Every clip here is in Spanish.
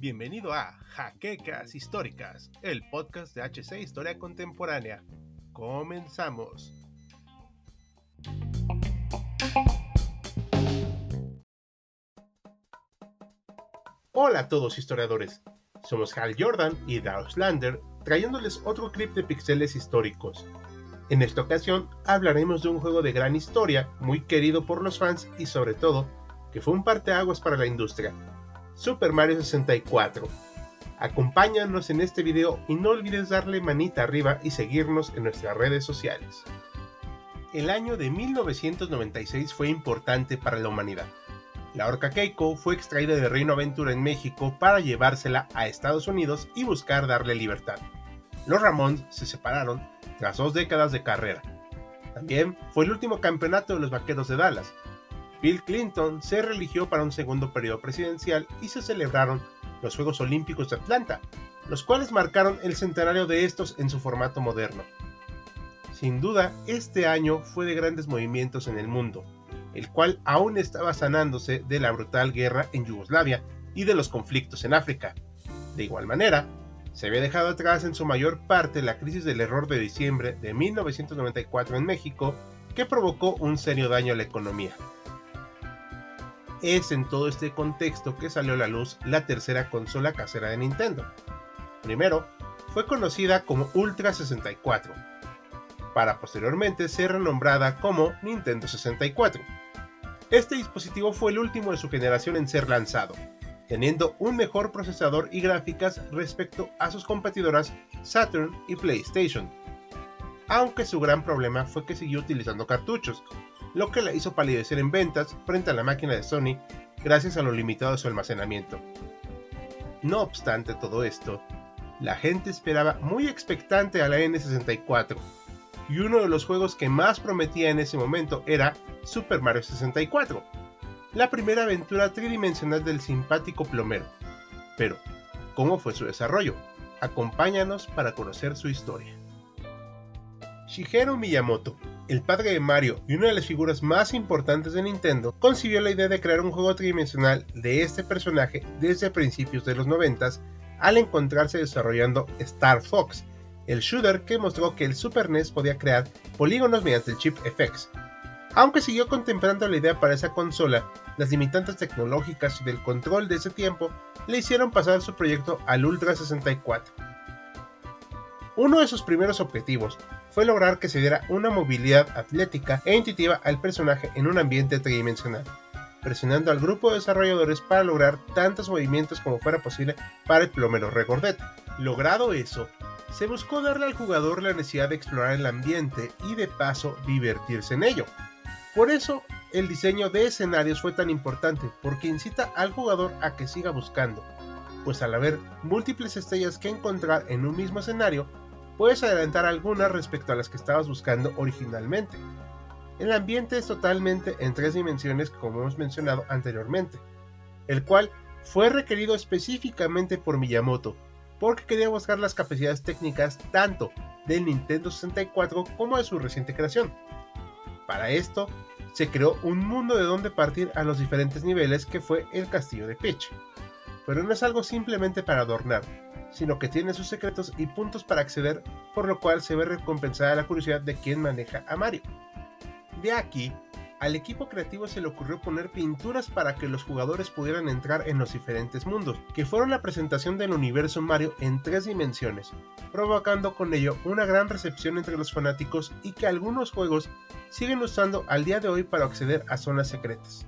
Bienvenido a Jaquecas Históricas, el podcast de HC Historia Contemporánea. Comenzamos. Hola a todos historiadores, somos Hal Jordan y Lander trayéndoles otro clip de pixeles históricos. En esta ocasión hablaremos de un juego de gran historia, muy querido por los fans y sobre todo, que fue un parteaguas para la industria, Super Mario 64. Acompáñanos en este video y no olvides darle manita arriba y seguirnos en nuestras redes sociales. El año de 1996 fue importante para la humanidad. La orca Keiko fue extraída de Reino Aventura en México para llevársela a Estados Unidos y buscar darle libertad. Los Ramones se separaron tras dos décadas de carrera. También fue el último campeonato de los Vaqueros de Dallas. Bill Clinton se religió para un segundo periodo presidencial y se celebraron los Juegos Olímpicos de Atlanta, los cuales marcaron el centenario de estos en su formato moderno. Sin duda, este año fue de grandes movimientos en el mundo, el cual aún estaba sanándose de la brutal guerra en Yugoslavia y de los conflictos en África. De igual manera, se había dejado atrás en su mayor parte la crisis del error de diciembre de 1994 en México, que provocó un serio daño a la economía. Es en todo este contexto que salió a la luz la tercera consola casera de Nintendo. Primero, fue conocida como Ultra 64, para posteriormente ser renombrada como Nintendo 64. Este dispositivo fue el último de su generación en ser lanzado, teniendo un mejor procesador y gráficas respecto a sus competidoras Saturn y PlayStation. Aunque su gran problema fue que siguió utilizando cartuchos, lo que la hizo palidecer en ventas frente a la máquina de Sony gracias a lo limitado de su almacenamiento. No obstante todo esto, la gente esperaba muy expectante a la N64, y uno de los juegos que más prometía en ese momento era Super Mario 64, la primera aventura tridimensional del simpático plomero. Pero, ¿cómo fue su desarrollo? Acompáñanos para conocer su historia. Shigeru Miyamoto, el padre de Mario y una de las figuras más importantes de Nintendo, concibió la idea de crear un juego tridimensional de este personaje desde principios de los 90 al encontrarse desarrollando Star Fox, el shooter que mostró que el Super NES podía crear polígonos mediante el chip FX. Aunque siguió contemplando la idea para esa consola, las limitantes tecnológicas y del control de ese tiempo le hicieron pasar su proyecto al Ultra 64. Uno de sus primeros objetivos fue lograr que se diera una movilidad atlética e intuitiva al personaje en un ambiente tridimensional, presionando al grupo de desarrolladores para lograr tantos movimientos como fuera posible para el plomero regordete. Logrado eso, se buscó darle al jugador la necesidad de explorar el ambiente y de paso divertirse en ello. Por eso, el diseño de escenarios fue tan importante, porque incita al jugador a que siga buscando, pues al haber múltiples estrellas que encontrar en un mismo escenario, puedes adelantar algunas respecto a las que estabas buscando originalmente. El ambiente es totalmente en tres dimensiones como hemos mencionado anteriormente, el cual fue requerido específicamente por Miyamoto, porque quería buscar las capacidades técnicas tanto del Nintendo 64 como de su reciente creación. Para esto, se creó un mundo de donde partir a los diferentes niveles que fue el castillo de Peach. Pero no es algo simplemente para adornar, sino que tiene sus secretos y puntos para acceder, por lo cual se ve recompensada la curiosidad de quien maneja a Mario. De aquí al equipo creativo se le ocurrió poner pinturas para que los jugadores pudieran entrar en los diferentes mundos, que fueron la presentación del universo Mario en tres dimensiones, provocando con ello una gran recepción entre los fanáticos y que algunos juegos siguen usando al día de hoy para acceder a zonas secretas.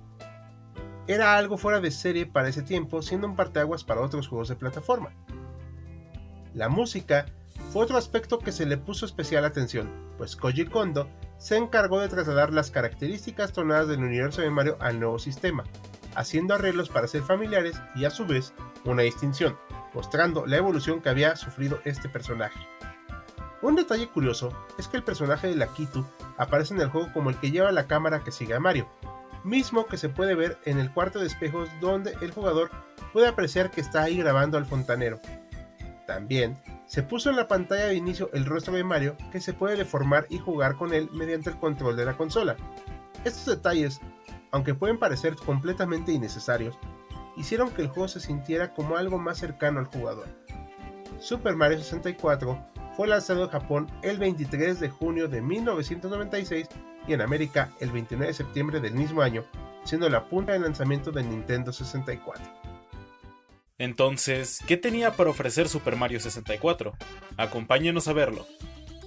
Era algo fuera de serie para ese tiempo, siendo un parteaguas para otros juegos de plataforma. La música fue otro aspecto que se le puso especial atención, pues Koji Kondo se encargó de trasladar las características tonadas del universo de Mario al nuevo sistema, haciendo arreglos para ser familiares y a su vez una distinción, mostrando la evolución que había sufrido este personaje. Un detalle curioso es que el personaje de Lakitu aparece en el juego como el que lleva la cámara que sigue a Mario, mismo que se puede ver en el cuarto de espejos donde el jugador puede apreciar que está ahí grabando al fontanero. También se puso en la pantalla de inicio el rostro de Mario que se puede deformar y jugar con él mediante el control de la consola. Estos detalles aunque pueden parecer completamente innecesarios, hicieron que el juego se sintiera como algo más cercano al jugador. Super Mario 64 fue lanzado en Japón el 23 de junio de 1996 y en América el 29 de septiembre del mismo año, siendo la punta de lanzamiento de Nintendo 64. Entonces, ¿qué tenía para ofrecer Super Mario 64? Acompáñenos a verlo.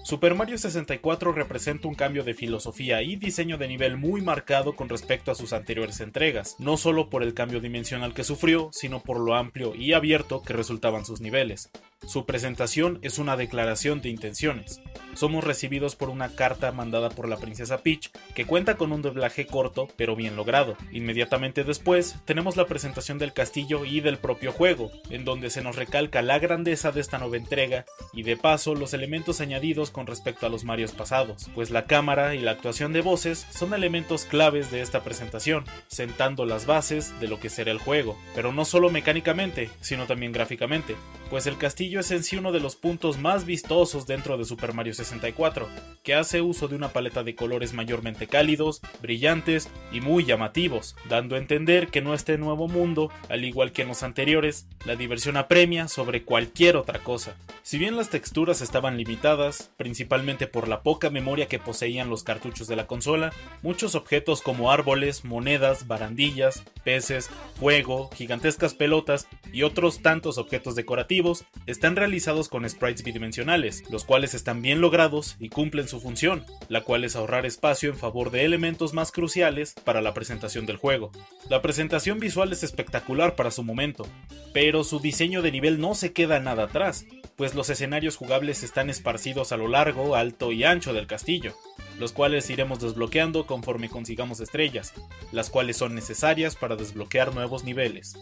Super Mario 64 representa un cambio de filosofía y diseño de nivel muy marcado con respecto a sus anteriores entregas, no solo por el cambio dimensional que sufrió, sino por lo amplio y abierto que resultaban sus niveles. Su presentación es una declaración de intenciones. Somos recibidos por una carta mandada por la princesa Peach que cuenta con un doblaje corto pero bien logrado. Inmediatamente después tenemos la presentación del castillo y del propio juego, en donde se nos recalca la grandeza de esta nueva entrega y de paso los elementos añadidos con respecto a los Marios pasados, pues la cámara y la actuación de voces son elementos claves de esta presentación, sentando las bases de lo que será el juego, pero no solo mecánicamente, sino también gráficamente, pues el castillo es en sí uno de los puntos más vistosos dentro de Super Mario 64, que hace uso de una paleta de colores mayormente cálidos, brillantes y muy llamativos, dando a entender que en este nuevo mundo, al igual que en los anteriores, la diversión apremia sobre cualquier otra cosa. Si bien las texturas estaban limitadas, principalmente por la poca memoria que poseían los cartuchos de la consola, muchos objetos como árboles, monedas, barandillas, peces, fuego, gigantescas pelotas y otros tantos objetos decorativos están realizados con sprites bidimensionales, los cuales están bien logrados y cumplen su función, la cual es ahorrar espacio en favor de elementos más cruciales para la presentación del juego. La presentación visual es espectacular para su momento, pero su diseño de nivel no se queda nada atrás, pues los escenarios jugables están esparcidos a lo largo, alto y ancho del castillo, los cuales iremos desbloqueando conforme consigamos estrellas, las cuales son necesarias para desbloquear nuevos niveles.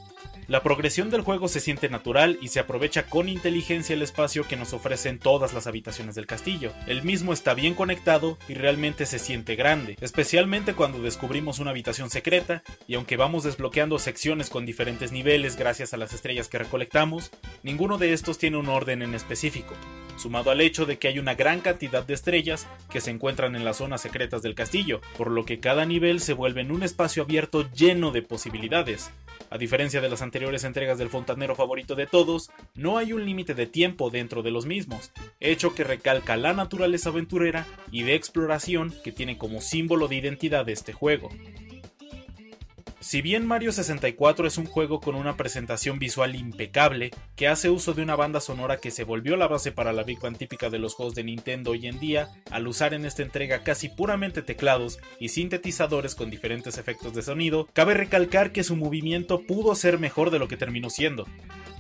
La progresión del juego se siente natural y se aprovecha con inteligencia el espacio que nos ofrecen todas las habitaciones del castillo. El mismo está bien conectado y realmente se siente grande, especialmente cuando descubrimos una habitación secreta y aunque vamos desbloqueando secciones con diferentes niveles gracias a las estrellas que recolectamos, ninguno de estos tiene un orden en específico sumado al hecho de que hay una gran cantidad de estrellas que se encuentran en las zonas secretas del castillo, por lo que cada nivel se vuelve en un espacio abierto lleno de posibilidades. A diferencia de las anteriores entregas del fontanero favorito de todos, no hay un límite de tiempo dentro de los mismos, hecho que recalca la naturaleza aventurera y de exploración que tiene como símbolo de identidad de este juego. Si bien Mario 64 es un juego con una presentación visual impecable, que hace uso de una banda sonora que se volvió la base para la Big Band típica de los juegos de Nintendo hoy en día, al usar en esta entrega casi puramente teclados y sintetizadores con diferentes efectos de sonido, cabe recalcar que su movimiento pudo ser mejor de lo que terminó siendo.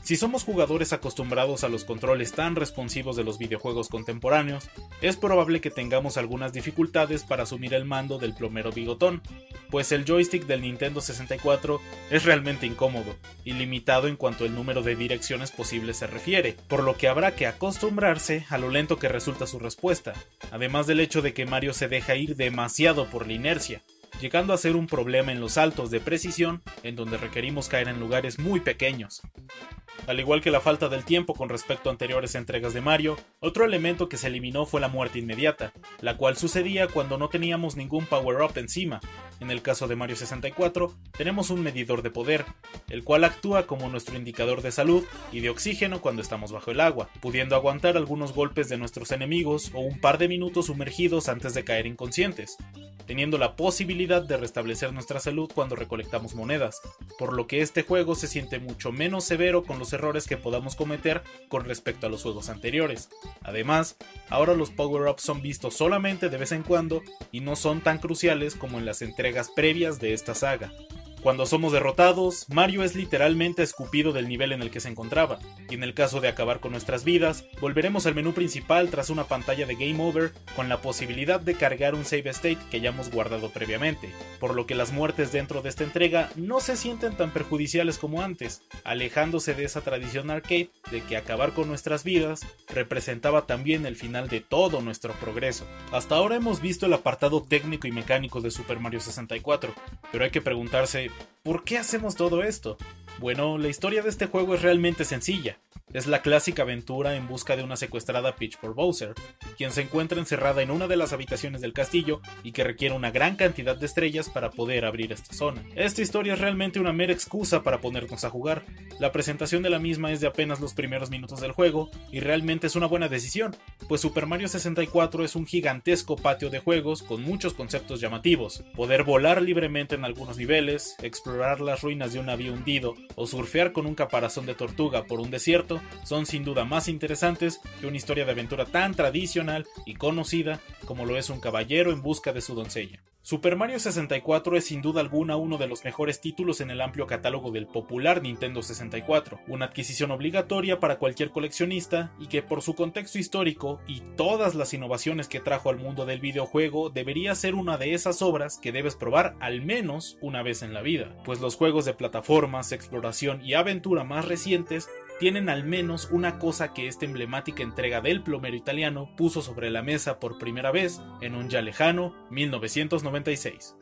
Si somos jugadores acostumbrados a los controles tan responsivos de los videojuegos contemporáneos, es probable que tengamos algunas dificultades para asumir el mando del plomero bigotón, pues el joystick del Nintendo 64 es realmente incómodo y limitado en cuanto al número de direcciones posibles se refiere, por lo que habrá que acostumbrarse a lo lento que resulta su respuesta, además del hecho de que Mario se deja ir demasiado por la inercia, llegando a ser un problema en los saltos de precisión en donde requerimos caer en lugares muy pequeños. Al igual que la falta del tiempo con respecto a anteriores entregas de Mario, otro elemento que se eliminó fue la muerte inmediata, la cual sucedía cuando no teníamos ningún power-up encima. En el caso de Mario 64, tenemos un medidor de poder, el cual actúa como nuestro indicador de salud y de oxígeno cuando estamos bajo el agua, pudiendo aguantar algunos golpes de nuestros enemigos o un par de minutos sumergidos antes de caer inconscientes, teniendo la posibilidad de restablecer nuestra salud cuando recolectamos monedas, por lo que este juego se siente mucho menos severo con los errores que podamos cometer con respecto a los juegos anteriores. Además, ahora los power-ups son vistos solamente de vez en cuando y no son tan cruciales como en las entregas previas de esta saga. Cuando somos derrotados, Mario es literalmente escupido del nivel en el que se encontraba, y en el caso de acabar con nuestras vidas, volveremos al menú principal tras una pantalla de Game Over con la posibilidad de cargar un save state que hayamos guardado previamente, por lo que las muertes dentro de esta entrega no se sienten tan perjudiciales como antes, alejándose de esa tradición arcade de que acabar con nuestras vidas representaba también el final de todo nuestro progreso. Hasta ahora hemos visto el apartado técnico y mecánico de Super Mario 64, pero hay que preguntarse ¿Por qué hacemos todo esto? Bueno, la historia de este juego es realmente sencilla. Es la clásica aventura en busca de una secuestrada Peach por Bowser, quien se encuentra encerrada en una de las habitaciones del castillo y que requiere una gran cantidad de estrellas para poder abrir esta zona. Esta historia es realmente una mera excusa para ponernos a jugar. La presentación de la misma es de apenas los primeros minutos del juego y realmente es una buena decisión, pues Super Mario 64 es un gigantesco patio de juegos con muchos conceptos llamativos. Poder volar libremente en algunos niveles, explorar las ruinas de un navío hundido o surfear con un caparazón de tortuga por un desierto son sin duda más interesantes que una historia de aventura tan tradicional y conocida como lo es un caballero en busca de su doncella. Super Mario 64 es sin duda alguna uno de los mejores títulos en el amplio catálogo del popular Nintendo 64, una adquisición obligatoria para cualquier coleccionista y que por su contexto histórico y todas las innovaciones que trajo al mundo del videojuego debería ser una de esas obras que debes probar al menos una vez en la vida, pues los juegos de plataformas, exploración y aventura más recientes tienen al menos una cosa que esta emblemática entrega del plomero italiano puso sobre la mesa por primera vez en un ya lejano 1996.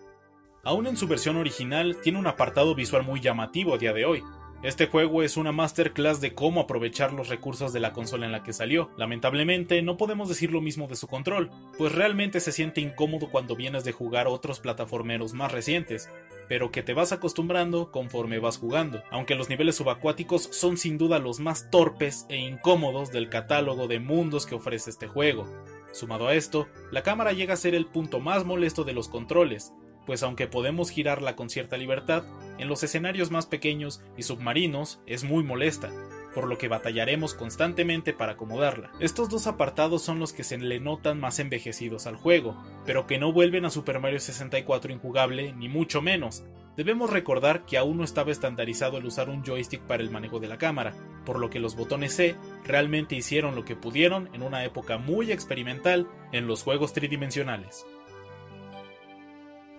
Aún en su versión original tiene un apartado visual muy llamativo a día de hoy, este juego es una masterclass de cómo aprovechar los recursos de la consola en la que salió. Lamentablemente, no podemos decir lo mismo de su control, pues realmente se siente incómodo cuando vienes de jugar otros plataformeros más recientes, pero que te vas acostumbrando conforme vas jugando, aunque los niveles subacuáticos son sin duda los más torpes e incómodos del catálogo de mundos que ofrece este juego. Sumado a esto, la cámara llega a ser el punto más molesto de los controles, pues aunque podemos girarla con cierta libertad, en los escenarios más pequeños y submarinos es muy molesta, por lo que batallaremos constantemente para acomodarla. Estos dos apartados son los que se le notan más envejecidos al juego, pero que no vuelven a Super Mario 64 injugable, ni mucho menos. Debemos recordar que aún no estaba estandarizado el usar un joystick para el manejo de la cámara, por lo que los botones C realmente hicieron lo que pudieron en una época muy experimental en los juegos tridimensionales.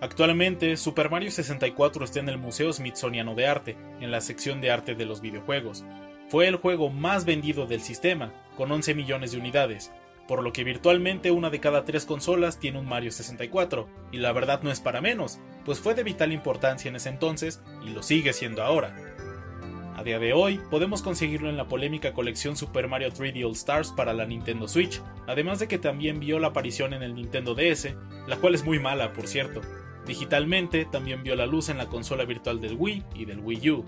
Actualmente, Super Mario 64 está en el Museo Smithsoniano de Arte, en la sección de arte de los videojuegos. Fue el juego más vendido del sistema, con 11 millones de unidades, por lo que virtualmente una de cada tres consolas tiene un Mario 64, y la verdad no es para menos, pues fue de vital importancia en ese entonces y lo sigue siendo ahora. A día de hoy, podemos conseguirlo en la polémica colección Super Mario 3D All Stars para la Nintendo Switch, además de que también vio la aparición en el Nintendo DS, la cual es muy mala, por cierto. Digitalmente también vio la luz en la consola virtual del Wii y del Wii U.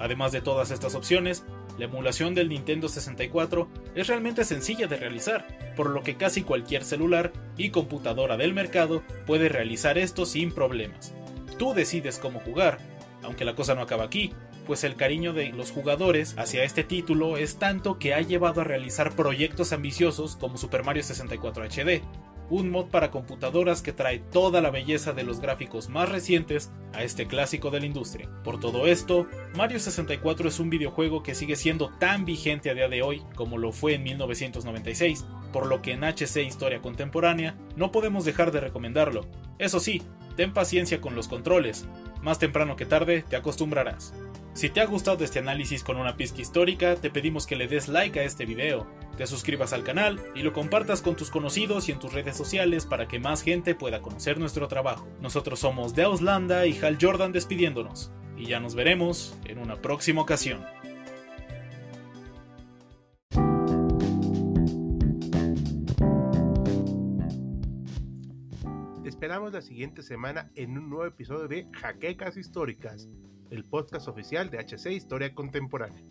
Además de todas estas opciones, la emulación del Nintendo 64 es realmente sencilla de realizar, por lo que casi cualquier celular y computadora del mercado puede realizar esto sin problemas. Tú decides cómo jugar, aunque la cosa no acaba aquí, pues el cariño de los jugadores hacia este título es tanto que ha llevado a realizar proyectos ambiciosos como Super Mario 64 HD, un mod para computadoras que trae toda la belleza de los gráficos más recientes a este clásico de la industria. Por todo esto, Mario 64 es un videojuego que sigue siendo tan vigente a día de hoy como lo fue en 1996, por lo que en HC Historia Contemporánea no podemos dejar de recomendarlo. Eso sí, ten paciencia con los controles, más temprano que tarde te acostumbrarás. Si te ha gustado este análisis con una pizca histórica, te pedimos que le des like a este video, te suscribas al canal y lo compartas con tus conocidos y en tus redes sociales para que más gente pueda conocer nuestro trabajo. Nosotros somos Deus Landa y Hal Jordan despidiéndonos, y ya nos veremos en una próxima ocasión. esperamos la siguiente semana en un nuevo episodio de Jaquecas Históricas el podcast oficial de HC Historia Contemporánea.